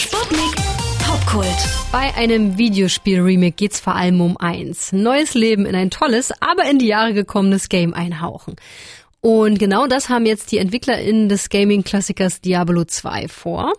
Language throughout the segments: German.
Sputnik Popkult. Bei einem Videospiel-Remake geht's vor allem um eins. Neues Leben in ein tolles, aber in die Jahre gekommenes Game einhauchen. Und genau das haben jetzt die EntwicklerInnen des Gaming-Klassikers Diablo 2 vor.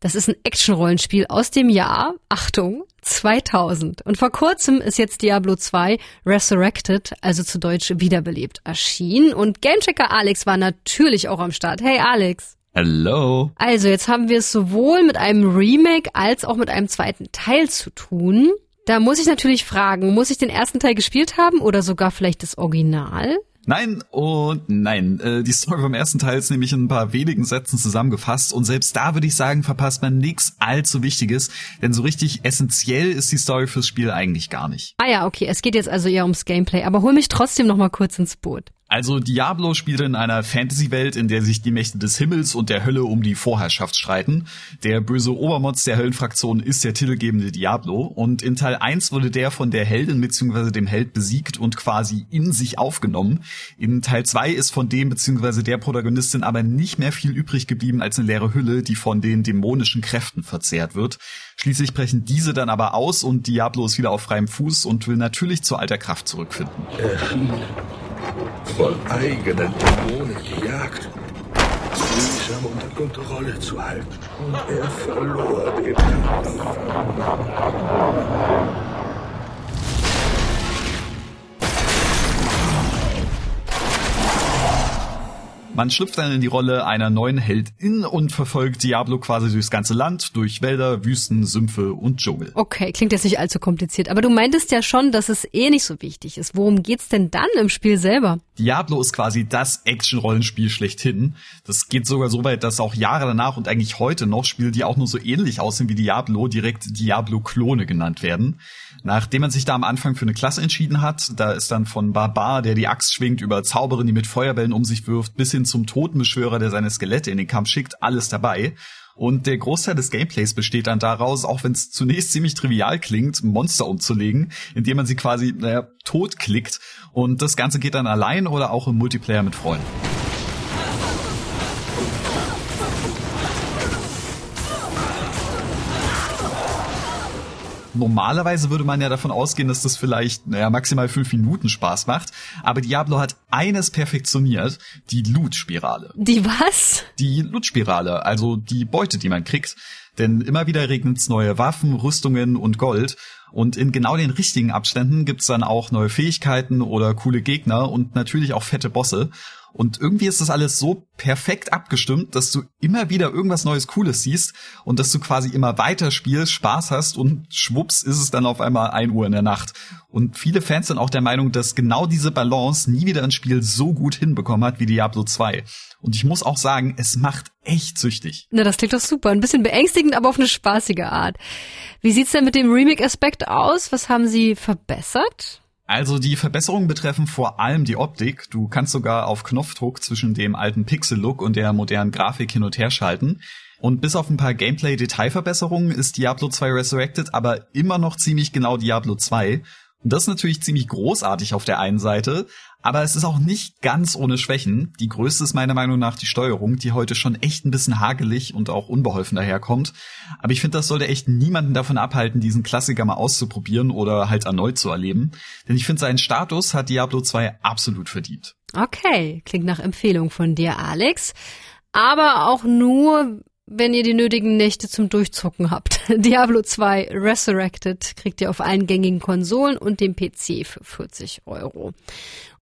Das ist ein Action-Rollenspiel aus dem Jahr, Achtung, 2000. Und vor kurzem ist jetzt Diablo 2 Resurrected, also zu Deutsch wiederbelebt, erschienen. Und Gamechecker Alex war natürlich auch am Start. Hey Alex. Hello. Also jetzt haben wir es sowohl mit einem Remake als auch mit einem zweiten Teil zu tun. Da muss ich natürlich fragen, muss ich den ersten Teil gespielt haben oder sogar vielleicht das Original? Nein und nein. Äh, die Story vom ersten Teil ist nämlich in ein paar wenigen Sätzen zusammengefasst und selbst da würde ich sagen, verpasst man nichts allzu Wichtiges, denn so richtig essentiell ist die Story fürs Spiel eigentlich gar nicht. Ah ja, okay, es geht jetzt also eher ums Gameplay, aber hol mich trotzdem noch mal kurz ins Boot. Also Diablo spielt in einer Fantasy-Welt, in der sich die Mächte des Himmels und der Hölle um die Vorherrschaft streiten. Der böse Obermods der Höllenfraktion ist der titelgebende Diablo und in Teil 1 wurde der von der Heldin bzw. dem Held besiegt und quasi in sich aufgenommen. In Teil 2 ist von dem bzw. der Protagonistin aber nicht mehr viel übrig geblieben als eine leere Hülle, die von den dämonischen Kräften verzehrt wird. Schließlich brechen diese dann aber aus und Diablo ist wieder auf freiem Fuß und will natürlich zur alter Kraft zurückfinden. Erschien von eigenen Dämonen gejagt, mühsam unter Kontrolle zu halten. Und er verlor den Kampf. Man schlüpft dann in die Rolle einer neuen Heldin und verfolgt Diablo quasi durchs ganze Land, durch Wälder, Wüsten, Sümpfe und Dschungel. Okay, klingt jetzt nicht allzu kompliziert, aber du meintest ja schon, dass es eh nicht so wichtig ist. Worum geht's denn dann im Spiel selber? Diablo ist quasi das Action-Rollenspiel schlechthin. Das geht sogar so weit, dass auch Jahre danach und eigentlich heute noch Spiele, die auch nur so ähnlich aussehen wie Diablo, direkt Diablo-Klone genannt werden. Nachdem man sich da am Anfang für eine Klasse entschieden hat, da ist dann von Barbar, der die Axt schwingt, über Zauberin, die mit Feuerbällen um sich wirft, bis hin zum Totenbeschwörer, der seine Skelette in den Kampf schickt, alles dabei. Und der Großteil des Gameplays besteht dann daraus, auch wenn es zunächst ziemlich trivial klingt, Monster umzulegen, indem man sie quasi, naja, tot klickt. Und das Ganze geht dann allein oder auch im Multiplayer mit Freunden. Normalerweise würde man ja davon ausgehen, dass das vielleicht naja, maximal fünf Minuten Spaß macht. Aber Diablo hat eines perfektioniert, die Loot-Spirale. Die was? Die Loot-Spirale, also die Beute, die man kriegt. Denn immer wieder regnet's neue Waffen, Rüstungen und Gold. Und in genau den richtigen Abständen gibt's dann auch neue Fähigkeiten oder coole Gegner und natürlich auch fette Bosse. Und irgendwie ist das alles so perfekt abgestimmt, dass du immer wieder irgendwas Neues Cooles siehst und dass du quasi immer weiter spielst, Spaß hast und schwupps ist es dann auf einmal ein Uhr in der Nacht. Und viele Fans sind auch der Meinung, dass genau diese Balance nie wieder ein Spiel so gut hinbekommen hat wie Diablo 2. Und ich muss auch sagen, es macht echt süchtig. Na, das klingt doch super. Ein bisschen beängstigend, aber auf eine spaßige Art. Wie sieht's denn mit dem Remake-Aspekt aus? Was haben sie verbessert? Also die Verbesserungen betreffen vor allem die Optik. Du kannst sogar auf Knopfdruck zwischen dem alten Pixel-Look und der modernen Grafik hin und her schalten. Und bis auf ein paar Gameplay-Detailverbesserungen ist Diablo 2 Resurrected aber immer noch ziemlich genau Diablo 2. Das ist natürlich ziemlich großartig auf der einen Seite, aber es ist auch nicht ganz ohne Schwächen. Die größte ist meiner Meinung nach die Steuerung, die heute schon echt ein bisschen hagelig und auch unbeholfen daherkommt. Aber ich finde, das sollte echt niemanden davon abhalten, diesen Klassiker mal auszuprobieren oder halt erneut zu erleben. Denn ich finde, seinen Status hat Diablo 2 absolut verdient. Okay, klingt nach Empfehlung von dir, Alex. Aber auch nur, wenn ihr die nötigen Nächte zum Durchzucken habt. Diablo 2 Resurrected kriegt ihr auf allen gängigen Konsolen und dem PC für 40 Euro.